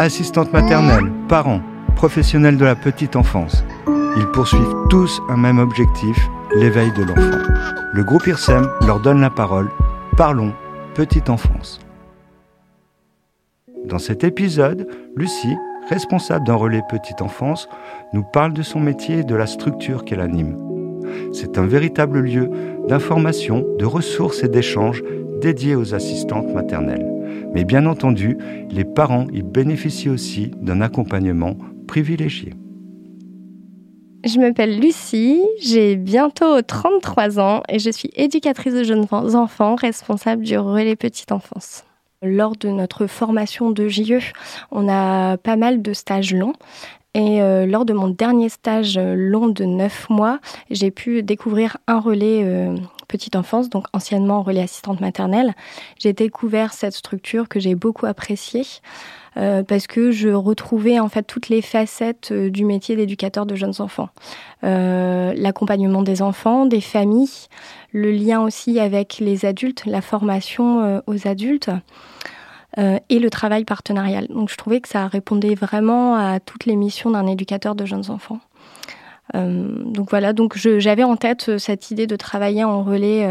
Assistantes maternelles, parents, professionnels de la petite enfance, ils poursuivent tous un même objectif, l'éveil de l'enfant. Le groupe IRSEM leur donne la parole. Parlons petite enfance. Dans cet épisode, Lucie, responsable d'un relais petite enfance, nous parle de son métier et de la structure qu'elle anime. C'est un véritable lieu d'information, de ressources et d'échanges dédié aux assistantes maternelles. Mais bien entendu, les parents y bénéficient aussi d'un accompagnement privilégié. Je m'appelle Lucie, j'ai bientôt 33 ans et je suis éducatrice de jeunes enfants responsable du relais petite enfance. Lors de notre formation de JE, on a pas mal de stages longs. Et euh, lors de mon dernier stage long de 9 mois, j'ai pu découvrir un relais euh, petite enfance, donc anciennement relais assistante maternelle. J'ai découvert cette structure que j'ai beaucoup appréciée. Euh, parce que je retrouvais en fait toutes les facettes euh, du métier d'éducateur de jeunes enfants. Euh, l'accompagnement des enfants, des familles, le lien aussi avec les adultes, la formation aux adultes. et le travail partenarial. Donc je trouvais que ça répondait vraiment à toutes les missions d'un éducateur de jeunes enfants. Donc voilà, donc j'avais en tête cette idée de travailler en relais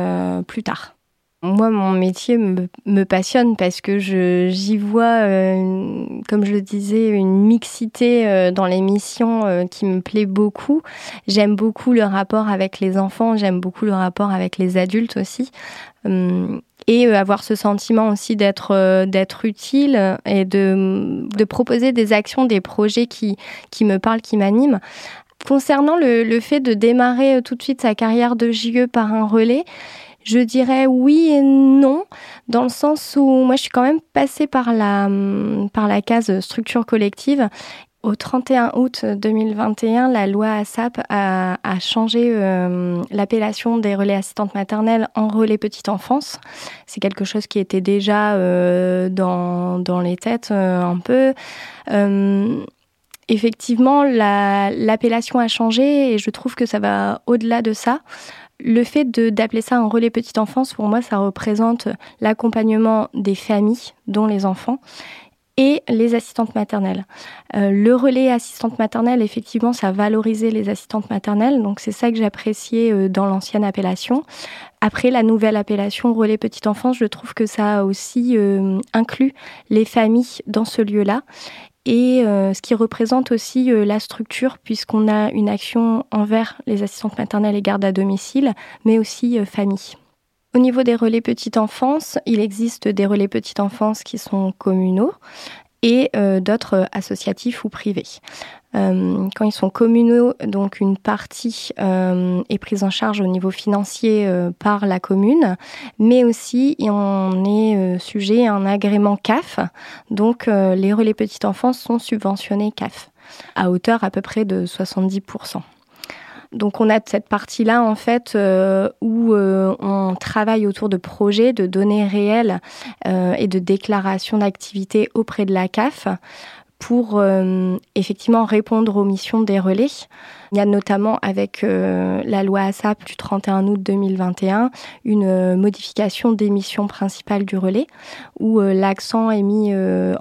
plus tard. Moi, mon métier me, passionne parce que j'y vois, euh, comme je le disais, une mixité euh, dans l'émission euh, qui me plaît beaucoup. J'aime beaucoup le rapport avec les enfants, j'aime beaucoup le rapport avec les adultes aussi. et avoir ce sentiment aussi d'être d'être utile et de, de proposer des actions, des projets qui, qui me parlent, qui m'animent. Concernant le, le fait de démarrer tout de suite sa carrière de JE par un relais, je dirais oui et non, dans le sens où moi je suis quand même passée par la, par la case structure collective au 31 août 2021, la loi ASAP a, a changé euh, l'appellation des relais assistantes maternelles en relais petite enfance. C'est quelque chose qui était déjà euh, dans, dans les têtes euh, un peu. Effectivement, l'appellation a changé et je trouve que ça va au-delà de ça. Le fait d'appeler ça un relais petite enfance, pour moi, ça représente l'accompagnement des familles, dont les enfants, et les assistantes maternelles. Euh, le relais assistante maternelle, effectivement, ça valorisait les assistantes maternelles, donc c'est ça que j'appréciais euh, dans l'ancienne appellation. Après la nouvelle appellation relais petite enfance, je trouve que ça a aussi euh, inclus les familles dans ce lieu-là et euh, ce qui représente aussi euh, la structure puisqu'on a une action envers les assistantes maternelles et gardes à domicile, mais aussi euh, famille. Au niveau des relais petite enfance, il existe des relais petite enfance qui sont communaux et d'autres associatifs ou privés. Euh, quand ils sont communaux, donc une partie euh, est prise en charge au niveau financier euh, par la commune, mais aussi on est sujet à un agrément CAF. Donc les relais petite enfance sont subventionnés CAF à hauteur à peu près de 70%. Donc on a cette partie-là en fait où on travaille autour de projets, de données réelles et de déclarations d'activité auprès de la CAF pour euh, effectivement répondre aux missions des relais. Il y a notamment avec euh, la loi ASAP du 31 août 2021 une euh, modification des missions principales du relais où l'accent est mis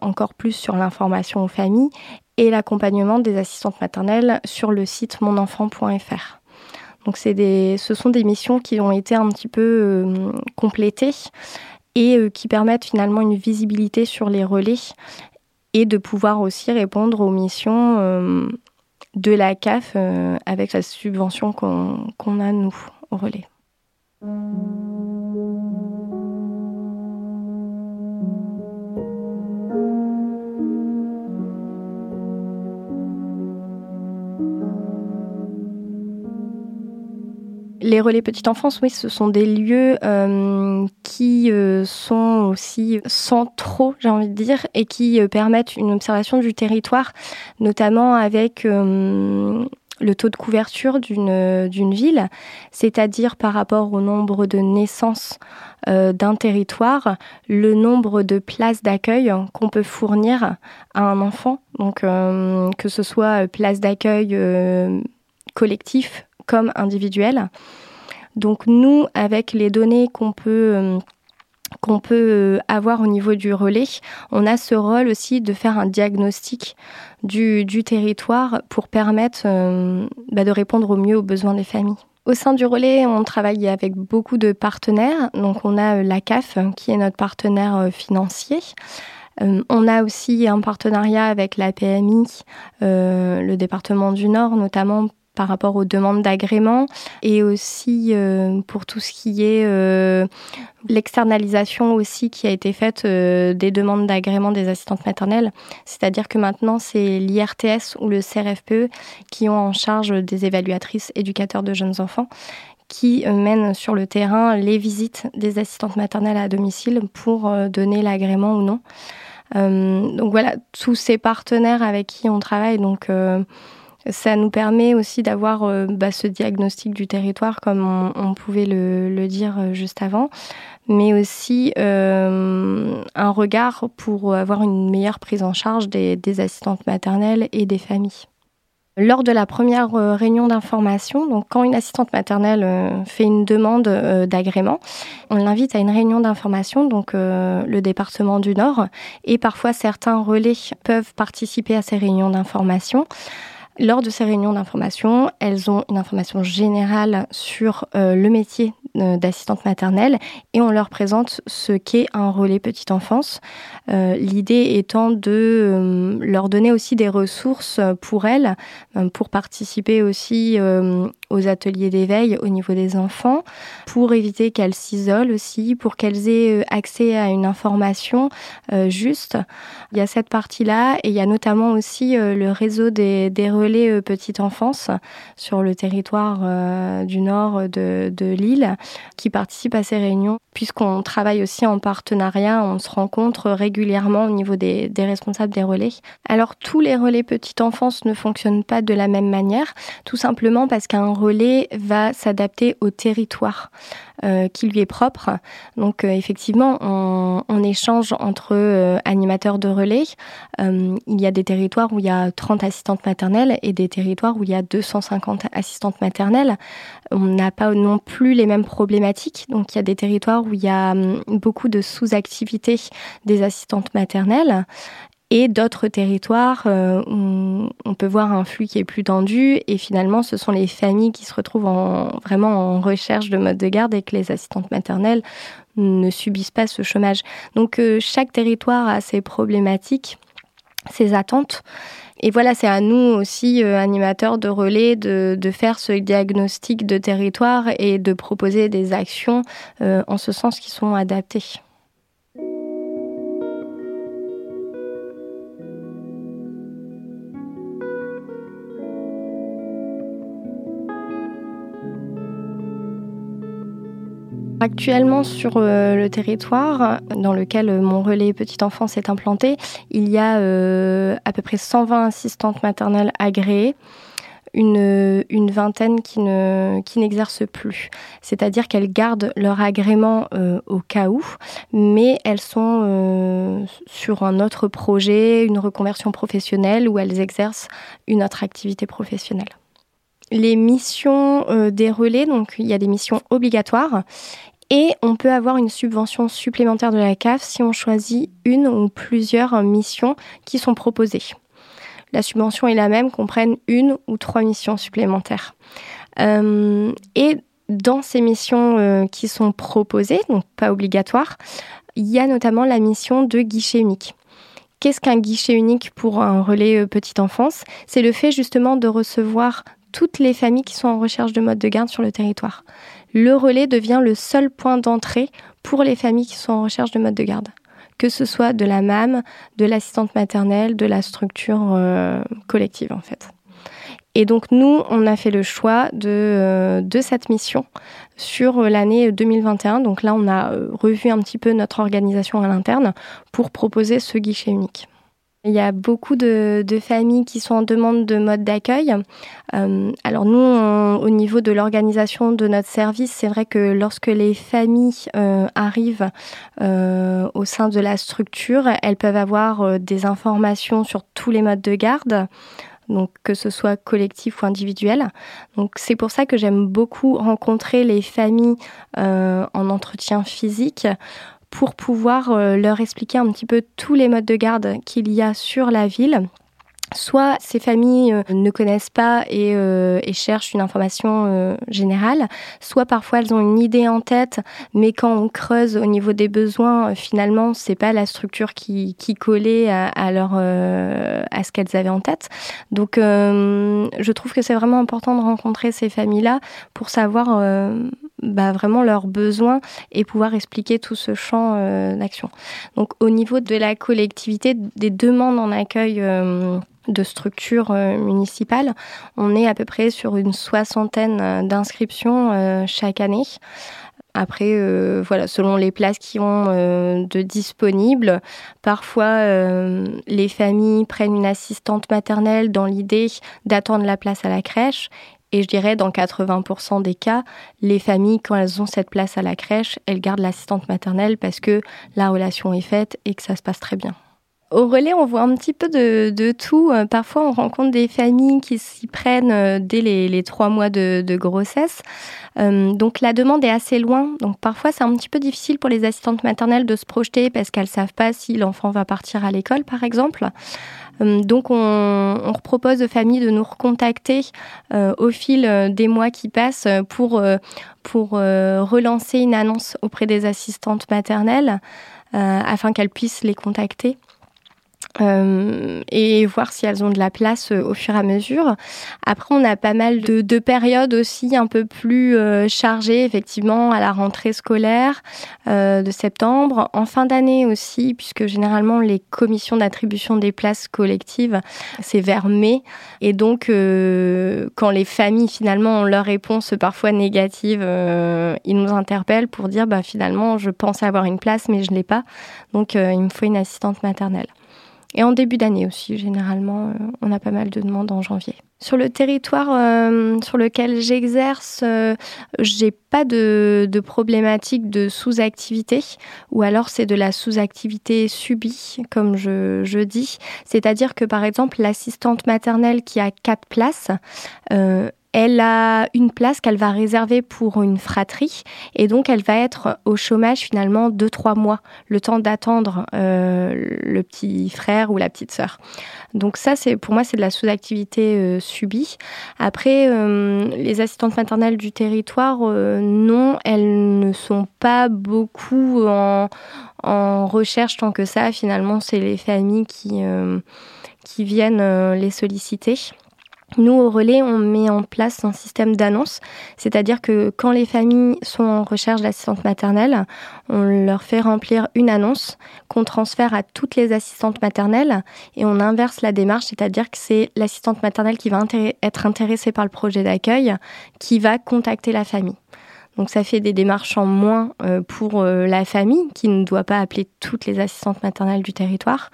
encore plus sur l'information aux familles et l'accompagnement des assistantes maternelles sur le site monenfant.fr. Donc des, ce sont des missions qui ont été un petit peu complétées et qui permettent finalement une visibilité sur les relais et de pouvoir aussi répondre aux missions euh, de la CAF euh, avec la subvention qu'on a, nous, au relais. Les relais petite enfance, oui, ce sont des lieux euh, qui euh, sont aussi centraux, j'ai envie de dire, et qui euh, permettent une observation du territoire, notamment avec le taux de couverture d'une ville, c'est-à-dire par rapport au nombre de naissances d'un territoire, le nombre de places d'accueil qu'on peut fournir à un enfant, donc que ce soit place d'accueil collectif comme individuel. Donc nous, avec les données qu'on peut, euh, qu'on peut avoir au niveau du relais, on a ce rôle aussi de faire un diagnostic du, territoire pour permettre bah, de répondre au mieux aux besoins des familles. Au sein du relais, on travaille avec beaucoup de partenaires. Donc, on a euh, la CAF, qui est notre partenaire euh, financier. Euh, on a aussi un partenariat avec la PMI, le département du Nord, notamment par rapport aux demandes d'agrément et aussi euh, pour tout ce qui est euh, l'externalisation aussi qui a été faite euh, des demandes d'agrément des assistantes maternelles. C'est-à-dire que maintenant, c'est l'IRTS ou le CRFPE qui ont en charge des évaluatrices éducateurs de jeunes enfants qui mènent sur le terrain les visites des assistantes maternelles à domicile pour donner l'agrément ou non. donc voilà, tous ces partenaires avec qui on travaille, donc ça nous permet aussi d'avoir euh, bah, ce diagnostic du territoire, comme on, pouvait le, dire euh, juste avant, mais aussi euh, un regard pour avoir une meilleure prise en charge des, assistantes maternelles et des familles. Lors de la première réunion d'information, donc quand une assistante maternelle fait une demande d'agrément, on l'invite à une réunion d'information, donc le département du Nord, et parfois certains relais peuvent participer à ces réunions d'information. Lors de ces réunions d'information, elles ont une information générale sur euh, le métier euh, d'assistante maternelle et on leur présente ce qu'est un relais petite enfance. Euh, l'idée étant de leur donner aussi des ressources pour elles, pour participer aussi aux ateliers d'éveil au niveau des enfants, pour éviter qu'elles s'isolent aussi, pour qu'elles aient accès à une information juste. Il y a cette partie-là et il y a notamment aussi le réseau des, des relais euh, petite enfance sur le territoire euh, du nord de, de qui participent à ces réunions. Puisqu'on travaille aussi en partenariat, on se rencontre régulièrement au niveau des, responsables des relais. Alors tous les relais petite enfance ne fonctionnent pas de la même manière, tout simplement parce qu'un relais va s'adapter au territoire. Euh, qui lui est propre. Donc effectivement, on, échange entre animateurs de relais. il y a des territoires où il y a 30 assistantes maternelles et des territoires où il y a 250 assistantes maternelles. On n'a pas non plus les mêmes problématiques. Donc il y a des territoires où il y a hum, beaucoup de sous-activités des assistantes maternelles et d'autres territoires euh, où on peut voir un flux qui est plus tendu et finalement ce sont les familles qui se retrouvent en, vraiment en recherche de mode de garde et que les assistantes maternelles ne subissent pas ce chômage. Donc euh, chaque territoire a ses problématiques, ses attentes. Et voilà, c'est à nous aussi, euh, animateurs de relais, de, de, faire ce diagnostic de territoire et de proposer des actions en ce sens qui sont adaptées. Actuellement sur euh, le territoire dans lequel mon relais petite enfance est implanté, il y a euh, à peu près 120 assistantes maternelles agréées. Une, vingtaine qui, ne, n'exercent plus. C'est-à-dire qu'elles gardent leur agrément euh, au cas où, mais elles sont sur un autre projet, une reconversion professionnelle, où elles exercent une autre activité professionnelle les missions des relais, donc il y a des missions obligatoires et on peut avoir une subvention supplémentaire de la CAF si on choisit une ou plusieurs missions qui sont proposées. La subvention est la même qu'on prenne une ou trois missions supplémentaires. Euh, et dans ces missions euh, qui sont proposées, donc pas obligatoires, il y a notamment la mission de guichet unique. Qu'est-ce qu'un guichet unique pour un relais euh, petite enfance? C'est le fait justement de recevoir toutes les familles qui sont en recherche de mode de garde sur le territoire le relais devient le seul point d'entrée pour les familles qui sont en recherche de mode de garde. Que ce soit de la MAM, de l'assistante maternelle, de la structure euh, collective en fait. Et donc nous, on a fait le choix de, euh, cette mission sur l'année 2021. Donc là, on a euh, revu un petit peu notre organisation à l'interne pour proposer ce guichet unique. Il y a beaucoup de, familles qui sont en demande de mode d'accueil. Euh, alors nous, au niveau de l'organisation de notre service, c'est vrai que lorsque les familles euh, arrivent euh, au sein de la structure, elles peuvent avoir des informations sur tous les modes de garde donc que ce soit collectif ou individuel. Donc c'est pour ça que j'aime beaucoup rencontrer les familles en entretien physique pour pouvoir leur expliquer un petit peu tous les modes de garde qu'il y a sur la ville Soit ces familles euh, ne connaissent pas et, euh, cherchent une information euh, générale, soit parfois elles ont une idée en tête, mais quand on creuse au niveau des besoins, finalement c'est pas la structure qui, collait à leur à ce qu'elles avaient en tête. Donc je trouve que c'est vraiment important de rencontrer ces familles-là pour savoir bah, vraiment leurs besoins et pouvoir expliquer tout ce champ d'action. Donc au niveau de la collectivité, des demandes en accueil de structures euh, municipales. On est à peu près sur une soixantaine euh, d'inscriptions euh, chaque année. Après, voilà, selon les places qui ont de disponibles, parfois les familles prennent une assistante maternelle dans l'idée d'attendre la place à la crèche. Et je dirais, dans 80% des cas, les familles, quand elles ont cette place à la crèche, elles gardent l'assistante maternelle parce que la relation est faite et que ça se passe très bien. Au relais, on voit un petit peu de, tout. Euh, parfois, on rencontre des familles qui s'y prennent euh, dès les, trois mois de, grossesse. Euh, donc, la demande est assez loin. Donc, parfois, c'est un petit peu difficile pour les assistantes maternelles de se projeter parce qu'elles savent pas si l'enfant va partir à l'école, par exemple. Donc, on, propose aux familles de nous recontacter au fil des mois qui passent pour, pour relancer une annonce auprès des assistantes maternelles afin qu'elles puissent les contacter. Euh, et voir si elles ont de la place euh, au fur et à mesure. Après, on a pas mal de, périodes aussi un peu plus euh, chargées, effectivement, à la rentrée scolaire de septembre, en fin d'année aussi, puisque généralement les commissions d'attribution des places collectives, c'est vers mai. Et donc, quand les familles finalement ont leur réponse parfois négative, ils nous interpellent pour dire, bah, finalement, je pense avoir une place, mais je l'ai pas. Donc, il me faut une assistante maternelle. Et en début d'année aussi, généralement, euh, on a pas mal de demandes en janvier. Sur le territoire euh, sur lequel j'exerce, euh, j'ai pas de, problématique de sous-activité, ou alors c'est de la sous-activité subie, comme je, je dis. C'est-à-dire que par exemple, l'assistante maternelle qui a quatre places, elle a une place qu'elle va réserver pour une fratrie et donc elle va être au chômage finalement deux trois mois, le temps d'attendre euh, le petit frère ou la petite sœur. Donc ça, c'est pour moi, c'est de la sous-activité euh, subie. Après, euh, les assistantes maternelles du territoire, non, elles ne sont pas beaucoup en, en, recherche tant que ça. Finalement, c'est les familles qui qui viennent les solliciter. Nous, au relais, on met en place un système d'annonce, c'est-à-dire que quand les familles sont en recherche d'assistante maternelle, on leur fait remplir une annonce qu'on transfère à toutes les assistantes maternelles et on inverse la démarche, c'est-à-dire que c'est l'assistante maternelle qui va être intéressée par le projet d'accueil qui va contacter la famille. Donc ça fait des démarches en moins euh, pour euh, la famille qui ne doit pas appeler toutes les assistantes maternelles du territoire.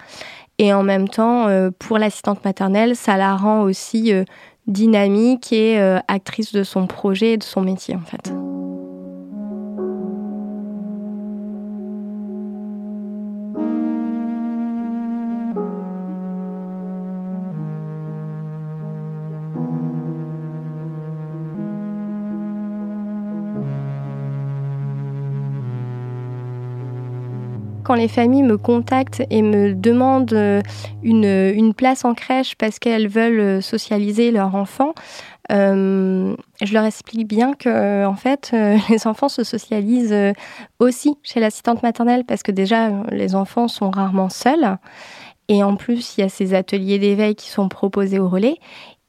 Et en même temps, euh, pour l'assistante maternelle, ça la rend aussi dynamique et actrice de son projet et de son métier en fait. Quand les familles me contactent et me demandent euh, une, place en crèche parce qu'elles veulent euh, socialiser leur enfant, euh, je leur explique bien que en fait les enfants se socialisent aussi chez l'assistante maternelle parce que déjà les enfants sont rarement seuls. Et en plus il y a ces ateliers d'éveil qui sont proposés au relais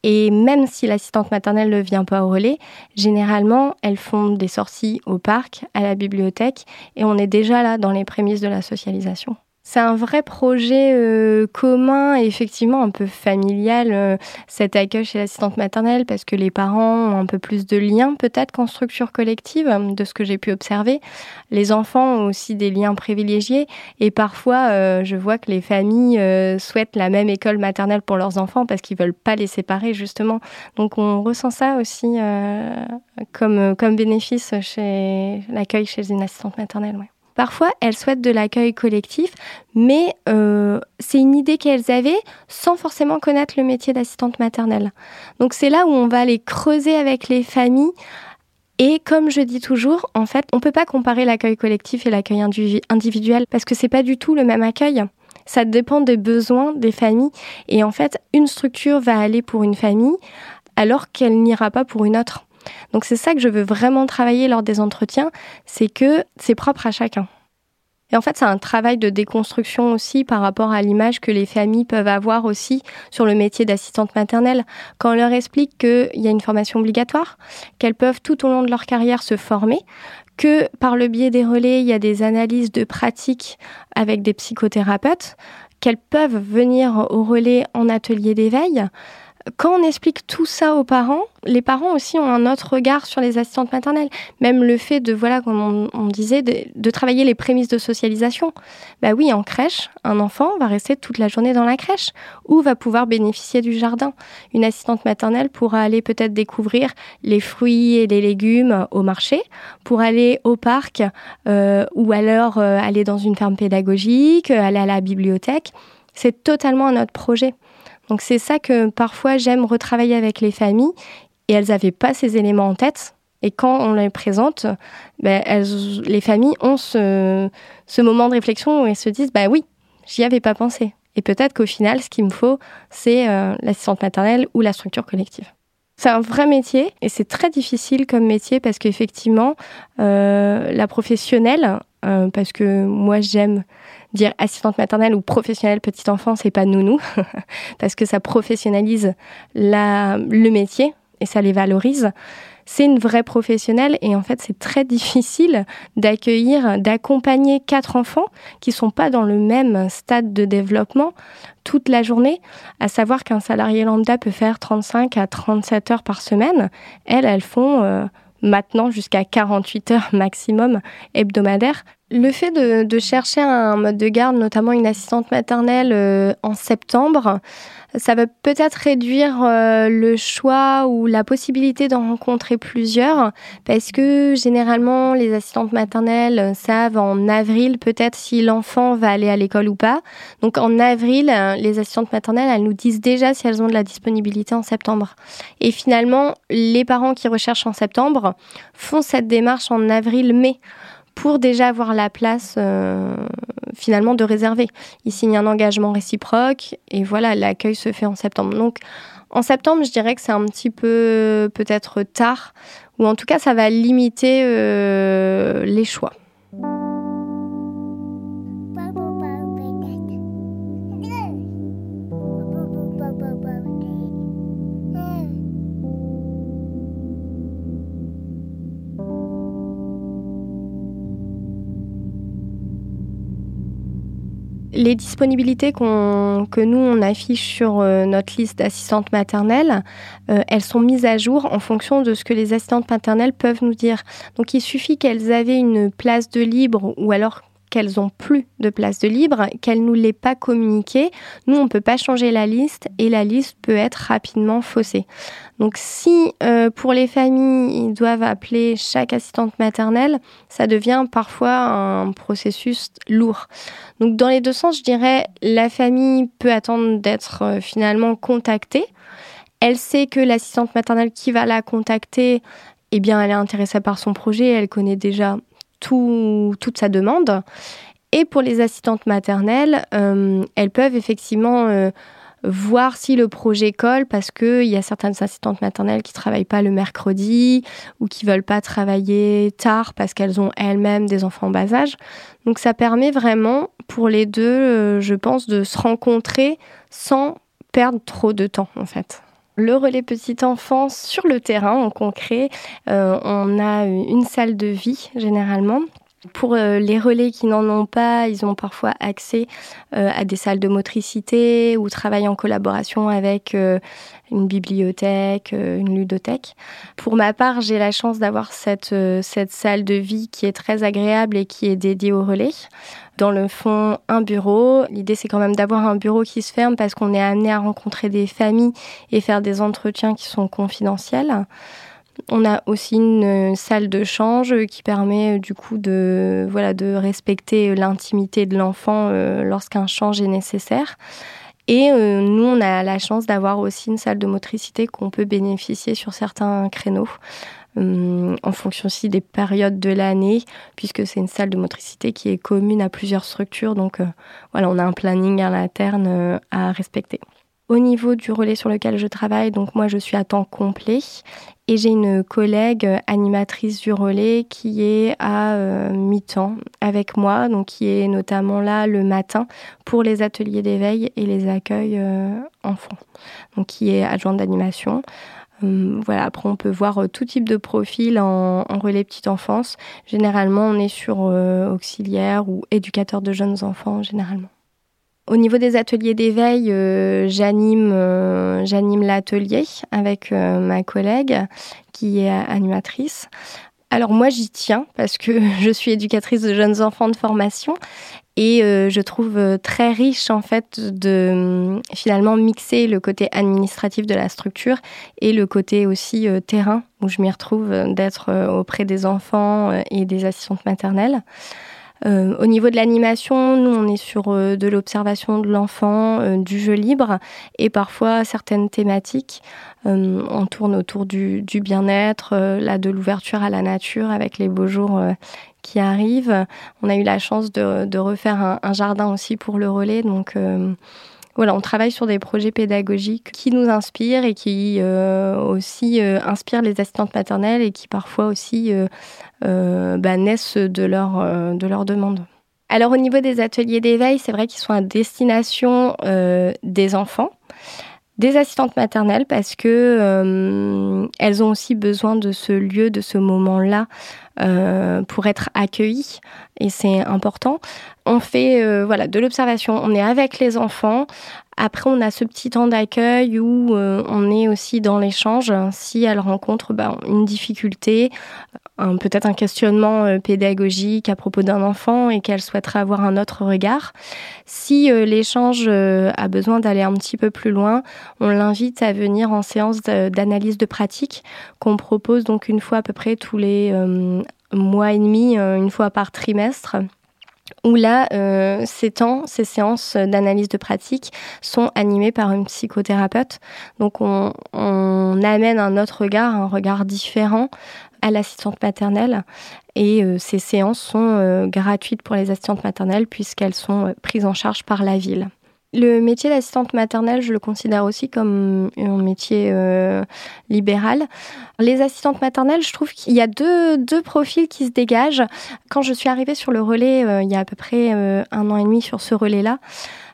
et même si l'assistante maternelle ne vient pas au relais, généralement, elles font des sorties au parc, à la bibliothèque, et on est déjà là dans les prémices de la socialisation. C'est un vrai projet euh, commun et effectivement un peu familial, euh, cet accueil chez l'assistante maternelle, parce que les parents ont un peu plus de liens peut-être qu'en structure collective, de ce que j'ai pu observer. Les enfants ont aussi des liens privilégiés et parfois euh, je vois que les familles souhaitent la même école maternelle pour leurs enfants parce qu'ils veulent pas les séparer justement. Donc on ressent ça aussi comme, comme bénéfice chez l'accueil chez une assistante maternelle. Parfois, elles souhaitent de l'accueil collectif, mais euh, c'est une idée qu'elles avaient sans forcément connaître le métier d'assistante maternelle. Donc c'est là où on va aller creuser avec les familles Et comme je dis toujours, en fait, on peut pas comparer l'accueil collectif et l'accueil individuel parce que c'est pas du tout le même accueil. Ça dépend des besoins des familles. Et en fait, une structure va aller pour une famille alors qu'elle n'ira pas pour une autre. Donc c'est ça que je veux vraiment travailler lors des entretiens, c'est que c'est propre à chacun. Et en fait, c'est un travail de déconstruction aussi par rapport à l'image que les familles peuvent avoir aussi sur le métier d'assistante maternelle. Quand on leur explique qu'il y a une formation obligatoire, qu'elles peuvent tout au long de leur carrière se former, que par le biais des relais, il y a des analyses de pratiques avec des psychothérapeutes, qu'elles peuvent venir au relais en atelier d'éveil, quand on explique tout ça aux parents, les parents aussi ont un autre regard sur les assistantes maternelles. Même le fait de, voilà, comme on, disait, de, travailler les prémices de socialisation. Bah oui, en crèche, un enfant va rester toute la journée dans la crèche ou va pouvoir bénéficier du jardin. Une assistante maternelle pourra aller peut-être découvrir les fruits et les légumes au marché, pour aller au parc euh, ou alors euh, aller dans une ferme pédagogique, aller à la bibliothèque. C'est totalement un autre projet. Donc c'est ça que parfois j'aime retravailler avec les familles et elles n'avaient pas ces éléments en tête. Et quand on les présente, ben, les familles ont ce, moment de réflexion où elles se disent bah oui, j'y avais pas pensé. Et peut-être qu'au final, ce qu'il me faut, c'est euh, l'assistante maternelle ou la structure collective. C'est un vrai métier et c'est très difficile comme métier parce qu'effectivement, euh, la professionnelle, euh, parce que moi j'aime dire assistante maternelle ou professionnelle petite enfance et pas nounou, parce que ça professionnalise le métier et ça les valorise. C'est une vraie professionnelle et en fait c'est très difficile d'accueillir, d'accompagner quatre enfants qui sont pas dans le même stade de développement toute la journée, à savoir qu'un salarié lambda peut faire 35 à 37 heures par semaine. Elles, elles font euh, maintenant jusqu'à 48 heures maximum hebdomadaires. Le fait de, chercher un mode de garde, notamment une assistante maternelle euh, en septembre, ça va peut-être réduire euh, le choix ou la possibilité d'en rencontrer plusieurs, parce que généralement les assistantes maternelles savent en avril peut-être si l'enfant va aller à l'école ou pas. Donc en avril, les assistantes maternelles, elles nous disent déjà si elles ont de la disponibilité en septembre. Et finalement, les parents qui recherchent en septembre font cette démarche en avril-mai pour déjà avoir la place euh, finalement de réserver. Ils signent un engagement réciproque et voilà, l'accueil se fait en septembre. Donc en septembre, je dirais que c'est un petit peu peut-être tard, ou en tout cas ça va limiter euh, les choix. Les disponibilités que nous, on affiche sur euh, notre liste d'assistantes maternelles, euh, elles sont mises à jour en fonction de ce que les assistantes maternelles peuvent nous dire. Donc il suffit qu'elles avaient une place de libre ou alors qu'elles ont plus de place de libre, qu'elles nous l'aient pas communiqué, nous on peut pas changer la liste et la liste peut être rapidement faussée. Donc si euh, pour les familles ils doivent appeler chaque assistante maternelle, ça devient parfois un processus lourd. Donc dans les deux sens, je dirais la famille peut attendre d'être euh, finalement contactée. Elle sait que l'assistante maternelle qui va la contacter, eh bien, elle est intéressée par son projet, elle connaît déjà toute sa demande. Et pour les assistantes maternelles, euh, elles peuvent effectivement euh, voir si le projet colle parce qu'il y a certaines assistantes maternelles qui travaillent pas le mercredi ou qui veulent pas travailler tard parce qu'elles ont elles-mêmes des enfants en bas âge. Donc ça permet vraiment pour les deux, euh, je pense, de se rencontrer sans perdre trop de temps en fait le relais petite enfance sur le terrain en concret. Euh, on a une salle de vie généralement. Pour euh, les relais qui n'en ont pas, ils ont parfois accès euh, à des salles de motricité ou travaillent en collaboration avec une bibliothèque, une ludothèque. Pour ma part, j'ai la chance d'avoir cette, cette salle de vie qui est très agréable et qui est dédiée au relais dans le fond un bureau. L'idée c'est quand même d'avoir un bureau qui se ferme parce qu'on est amené à rencontrer des familles et faire des entretiens qui sont confidentiels. On a aussi une salle de change qui permet du coup de voilà de respecter l'intimité de l'enfant euh, lorsqu'un change est nécessaire. Et euh, nous, on a la chance d'avoir aussi une salle de motricité qu'on peut bénéficier sur certains créneaux. En fonction aussi des périodes de l'année, puisque c'est une salle de motricité qui est commune à plusieurs structures. Donc voilà, on a un planning à l'interne à respecter. Au niveau du relais sur lequel je travaille, donc moi je suis à temps complet et j'ai une collègue animatrice du relais qui est à euh, mi-temps avec moi, donc qui est notamment là le matin pour les ateliers d'éveil et les accueils euh, enfants, donc qui est adjointe d'animation. Hum, voilà, après on peut voir euh, tout type de profil en, relais petite enfance. Généralement, on est sur auxiliaire ou éducateur de jeunes enfants généralement. Au niveau des ateliers d'éveil, euh, j'anime euh, l'atelier avec euh, ma collègue qui est animatrice. Alors moi j'y tiens parce que je suis éducatrice de jeunes enfants de formation et je trouve très riche en fait de finalement mixer le côté administratif de la structure et le côté aussi terrain où je m'y retrouve d'être auprès des enfants et des assistantes maternelles. Euh, au niveau de l'animation, nous, on est sur euh, de l'observation de l'enfant, euh, du jeu libre et parfois certaines thématiques. on tourne autour du, bien-être, là, de l'ouverture à la nature avec les beaux jours qui arrivent. On a eu la chance de, refaire un, un, jardin aussi pour le relais, donc voilà, on travaille sur des projets pédagogiques qui nous inspirent et qui euh, aussi euh, inspirent les assistantes maternelles et qui parfois aussi euh, bah, naissent de leur, de leur demande. Alors au niveau des ateliers d'éveil, c'est vrai qu'ils sont à destination des enfants des assistantes maternelles parce que elles ont aussi besoin de ce lieu, de ce moment-là pour être accueillies et c'est important. On fait euh, voilà de l'observation, on est avec les enfants. Après, on a ce petit temps d'accueil où euh, on est aussi dans l'échange. Si elles rencontrent ben, une difficulté, peut-être un questionnement euh, pédagogique à propos d'un enfant et qu'elles souhaiteraient avoir un autre regard. Si l'échange a besoin d'aller un petit peu plus loin, on l'invite à venir en séance d'analyse de pratique qu'on propose donc une fois à peu près tous les mois et demi, euh, une fois par trimestre où là, euh, ces temps, ces séances d'analyse de pratique sont animées par une psychothérapeute. Donc on, amène un autre regard, un regard différent à l'assistante maternelle. Et euh, ces séances sont gratuites pour les assistantes maternelles puisqu'elles sont prises en charge par la ville. Le métier d'assistante maternelle, je le considère aussi comme un métier euh, libéral. Les assistantes maternelles, je trouve qu'il y a deux, deux, profils qui se dégagent. Quand je suis arrivée sur le relais, euh, il y a à peu près euh, un an et demi sur ce relais-là,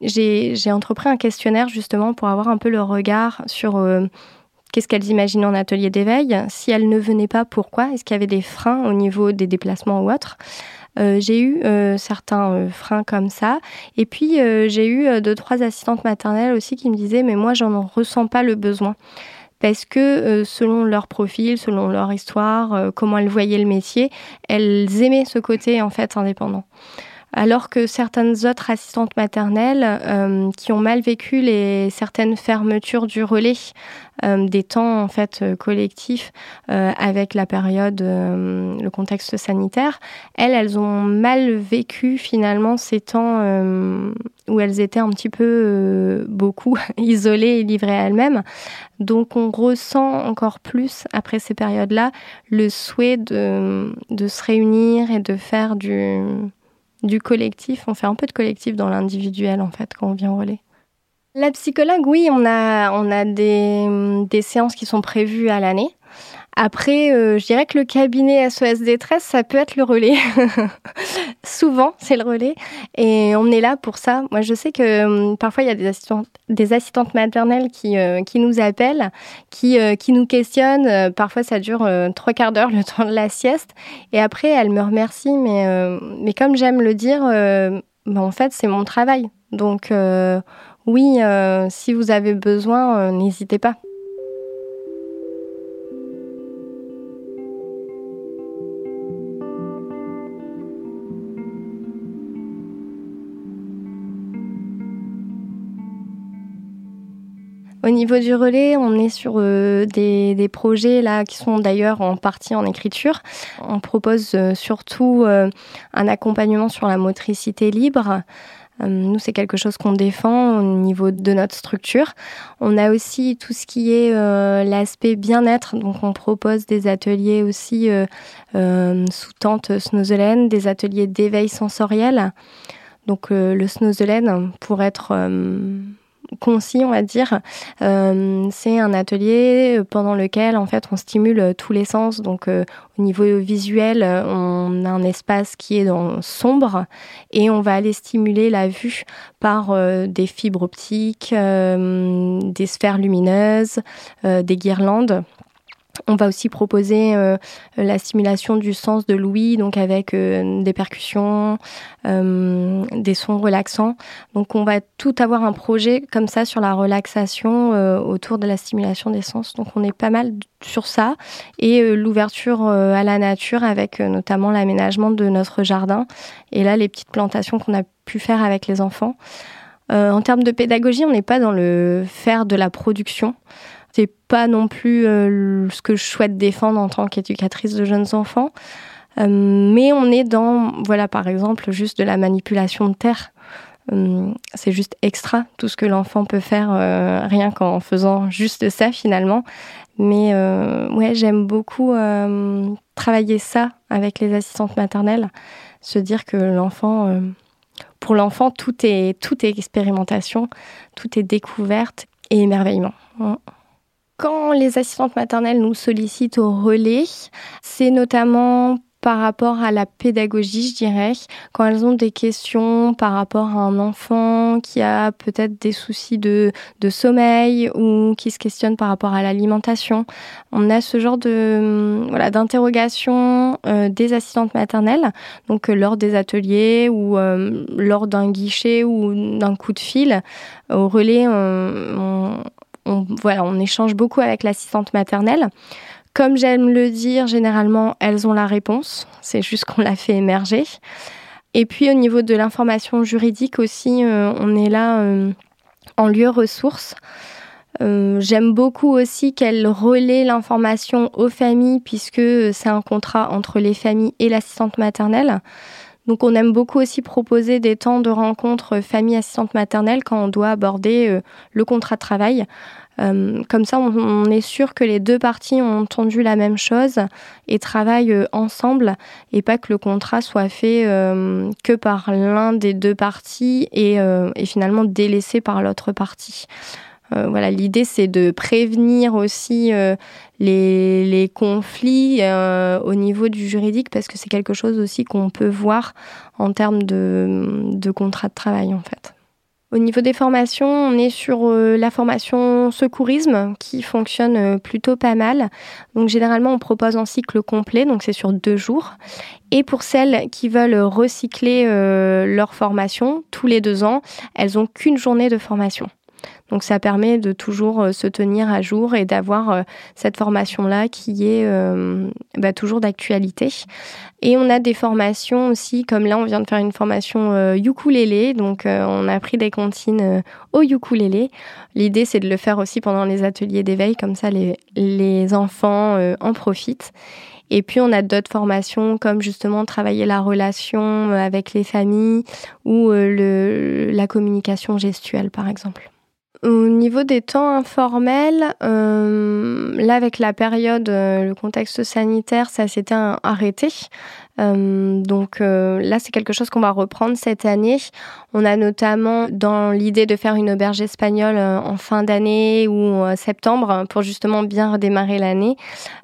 j'ai entrepris un questionnaire justement pour avoir un peu le regard sur qu'est-ce qu'elles imaginent en atelier d'éveil? Si elles ne venaient pas, pourquoi? Est-ce qu'il y avait des freins au niveau des déplacements ou autres? Euh, j'ai eu euh, certains euh, freins comme ça. Et puis, j'ai eu deux, trois assistantes maternelles aussi qui me disaient, mais moi, j'en ressens pas le besoin parce que selon leur profil, selon leur histoire, comment elles voyaient le métier, elles aimaient ce côté en fait indépendant alors que certaines autres assistantes maternelles euh, qui ont mal vécu les certaines fermetures du relais, euh, des temps en fait euh, collectifs avec la période, le contexte sanitaire, elles, elles ont mal vécu finalement ces temps où elles étaient un petit peu beaucoup isolées et livrées à elles-mêmes. Donc on ressent encore plus après ces périodes-là le souhait de, de se réunir et de faire du du collectif. On fait un peu de collectif dans l'individuel, en fait, quand on vient au relais. La psychologue, oui, on a, on a des, des séances qui sont prévues à l'année. Après, euh, je dirais que le cabinet SOS détresse, ça peut être le relais. Souvent, c'est le relais. Et on est là pour ça. Moi, je sais que hum, parfois, il y a des assistantes, des assistantes maternelles qui, euh, qui nous appellent, qui, euh, qui nous questionnent. parfois, ça dure trois quarts d'heure, le temps de la sieste. Et après, elles me remercient. Mais, mais comme j'aime le dire, ben, en fait, c'est mon travail. Donc, oui, si vous avez besoin, n'hésitez pas. Au niveau du relais, on est sur euh, des, projets là qui sont d'ailleurs en partie en écriture. On propose euh, surtout euh, un accompagnement sur la motricité libre. Euh, nous, c'est quelque chose qu'on défend au niveau de notre structure. On a aussi tout ce qui est l'aspect bien-être. Donc, on propose des ateliers aussi sous tente Snozelen, des ateliers d'éveil sensoriel. Donc, le Snozelen, pour être concis, on va dire. Euh, c'est un atelier pendant lequel en fait on stimule tous les sens. Donc euh, au niveau visuel, on a un espace qui est sombre et on va aller stimuler la vue par euh, des fibres optiques, des sphères lumineuses, des guirlandes. On va aussi proposer euh, la stimulation du sens de l'ouïe, donc avec euh, des percussions, euh, des sons relaxants. Donc on va tout avoir un projet comme ça sur la relaxation autour de la stimulation des sens. Donc on est pas mal sur ça et l'ouverture à la nature avec notamment l'aménagement de notre jardin et là les petites plantations qu'on a pu faire avec les enfants. en termes de pédagogie, on n'est pas dans le faire de la production. C'est pas non plus euh, ce que je souhaite défendre en tant qu'éducatrice de jeunes enfants. Euh, mais on est dans, voilà, par exemple, juste de la manipulation de terre. Euh, c'est juste extra tout ce que l'enfant peut faire rien qu'en faisant juste ça finalement. Mais ouais, j'aime beaucoup travailler ça avec les assistantes maternelles, se dire que l'enfant, pour l'enfant, tout est tout est expérimentation, tout est découverte et émerveillement. Quand les assistantes maternelles nous sollicitent au relais, c'est notamment par rapport à la pédagogie, je dirais, quand elles ont des questions par rapport à un enfant qui a peut-être des soucis de, sommeil ou qui se questionne par rapport à l'alimentation. On a ce genre de voilà d'interrogation euh, des assistantes maternelles, donc euh, lors des ateliers ou euh, lors d'un guichet ou d'un coup de fil au relais, on, échange beaucoup avec l'assistante maternelle. Comme j'aime le dire, généralement, elles ont la réponse. C'est juste qu'on la fait émerger. Et puis au niveau de l'information juridique aussi, euh, on est là euh, en lieu ressource. Euh, j'aime beaucoup aussi qu'elle relaie l'information aux familles puisque c'est un contrat entre les familles et l'assistante maternelle. Donc on aime beaucoup aussi proposer des temps de rencontre famille assistante maternelle quand on doit aborder euh, le contrat de travail. Euh, comme ça, on, est sûr que les deux parties ont entendu la même chose et travaillent euh, ensemble et pas que le contrat soit fait que par l'un des deux parties et finalement délaissé par l'autre partie. Euh, voilà, l'idée c'est de prévenir aussi euh, les, conflits euh, au niveau du juridique parce que c'est quelque chose aussi qu'on peut voir en termes de, contrat de travail en fait. Au niveau des formations, on est sur la formation secourisme qui fonctionne plutôt pas mal. Donc généralement, on propose un cycle complet, donc c'est sur deux jours. Et pour celles qui veulent recycler leur formation tous les deux ans, elles ont qu'une journée de formation. Donc ça permet de toujours euh, se tenir à jour et d'avoir euh, cette formation-là qui est euh, bah, toujours d'actualité. Et on a des formations aussi, comme là on vient de faire une formation ukulélé, donc on a pris des comptines au ukulélé. L'idée c'est de le faire aussi pendant les ateliers d'éveil, comme ça les, enfants en profitent. Et puis on a d'autres formations comme justement travailler la relation avec les familles ou la communication gestuelle par exemple. Au niveau des temps informels, euh, là avec la période, euh, le contexte sanitaire, ça s'était arrêté. Euh, donc là, c'est quelque chose qu'on va reprendre cette année. On a notamment dans l'idée de faire une auberge espagnole en fin d'année ou septembre pour justement bien redémarrer l'année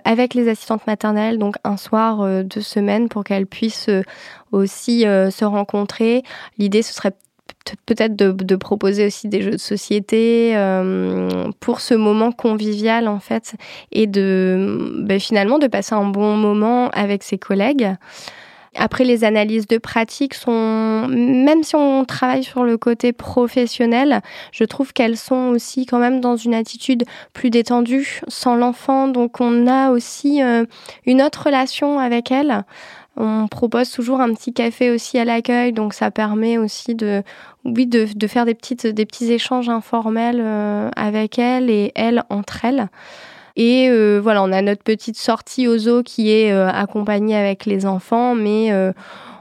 avec les assistantes maternelles, donc un soir, deux semaines pour qu'elles puissent aussi se rencontrer. L'idée, ce serait peut-être de, proposer aussi des jeux de société euh, pour ce moment convivial en fait et de ben, finalement de passer un bon moment avec ses collègues. Après, les analyses de pratique sont, même si on travaille sur le côté professionnel, je trouve qu'elles sont aussi quand même dans une attitude plus détendue sans l'enfant. Donc, on a aussi euh, une autre relation avec elles. On propose toujours un petit café aussi à l'accueil, donc ça permet aussi de, faire des, petits échanges informels euh, avec elles et elles entre elles. Et euh, voilà, on a notre petite sortie aux zoo qui est euh, accompagnée avec les enfants, mais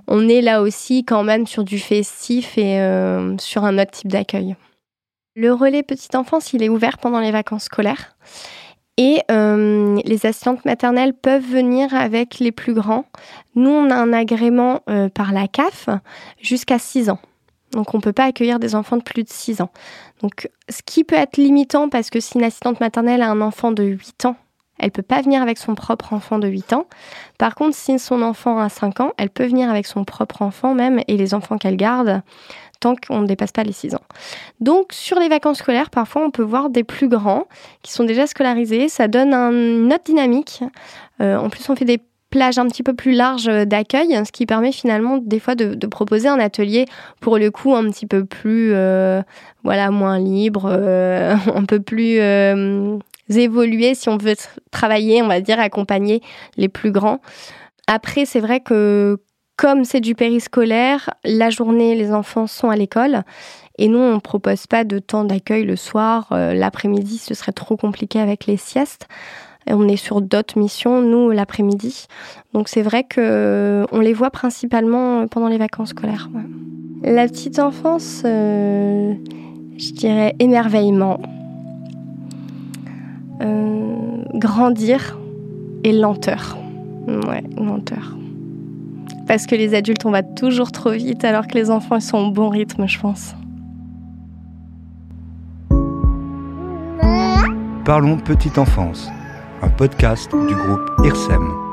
on est là aussi quand même sur du festif et sur un autre type d'accueil. Le relais petite enfance, il est ouvert pendant les vacances scolaires. Et euh, les assistantes maternelles peuvent venir avec les plus grands. Nous, on a un agrément euh, par la CAF jusqu'à 6 ans. Donc, on ne peut pas accueillir des enfants de plus de 6 ans. Donc, ce qui peut être limitant parce que si une assistante maternelle a un enfant de 8 ans, elle peut pas venir avec son propre enfant de 8 ans. Par contre, si son enfant a 5 ans, elle peut venir avec son propre enfant même et les enfants qu'elle garde tant qu'on ne dépasse pas les 6 ans. Donc sur les vacances scolaires, parfois on peut voir des plus grands qui sont déjà scolarisés. Ça donne une autre dynamique. Euh, en plus, on fait des plages un petit peu plus larges d'accueil, ce qui permet finalement des fois de, proposer un atelier pour le coup un petit peu plus, euh, voilà, moins libre, euh, un peu plus évolué si on veut travailler, on va dire, accompagner les plus grands. Après, c'est vrai que comme c'est du périscolaire, la journée, les enfants sont à l'école. Et nous, on ne propose pas de temps d'accueil le soir. Euh, l'après-midi, ce serait trop compliqué avec les siestes. Et on est sur d'autres missions, nous, l'après-midi. Donc c'est vrai qu'on euh, les voit principalement pendant les vacances scolaires. La petite enfance, euh, je dirais émerveillement. grandir et lenteur. Ouais, lenteur. Parce que les adultes, on va toujours trop vite alors que les enfants, ils sont au bon rythme, je pense. Parlons Petite Enfance, un podcast du groupe IRSEM.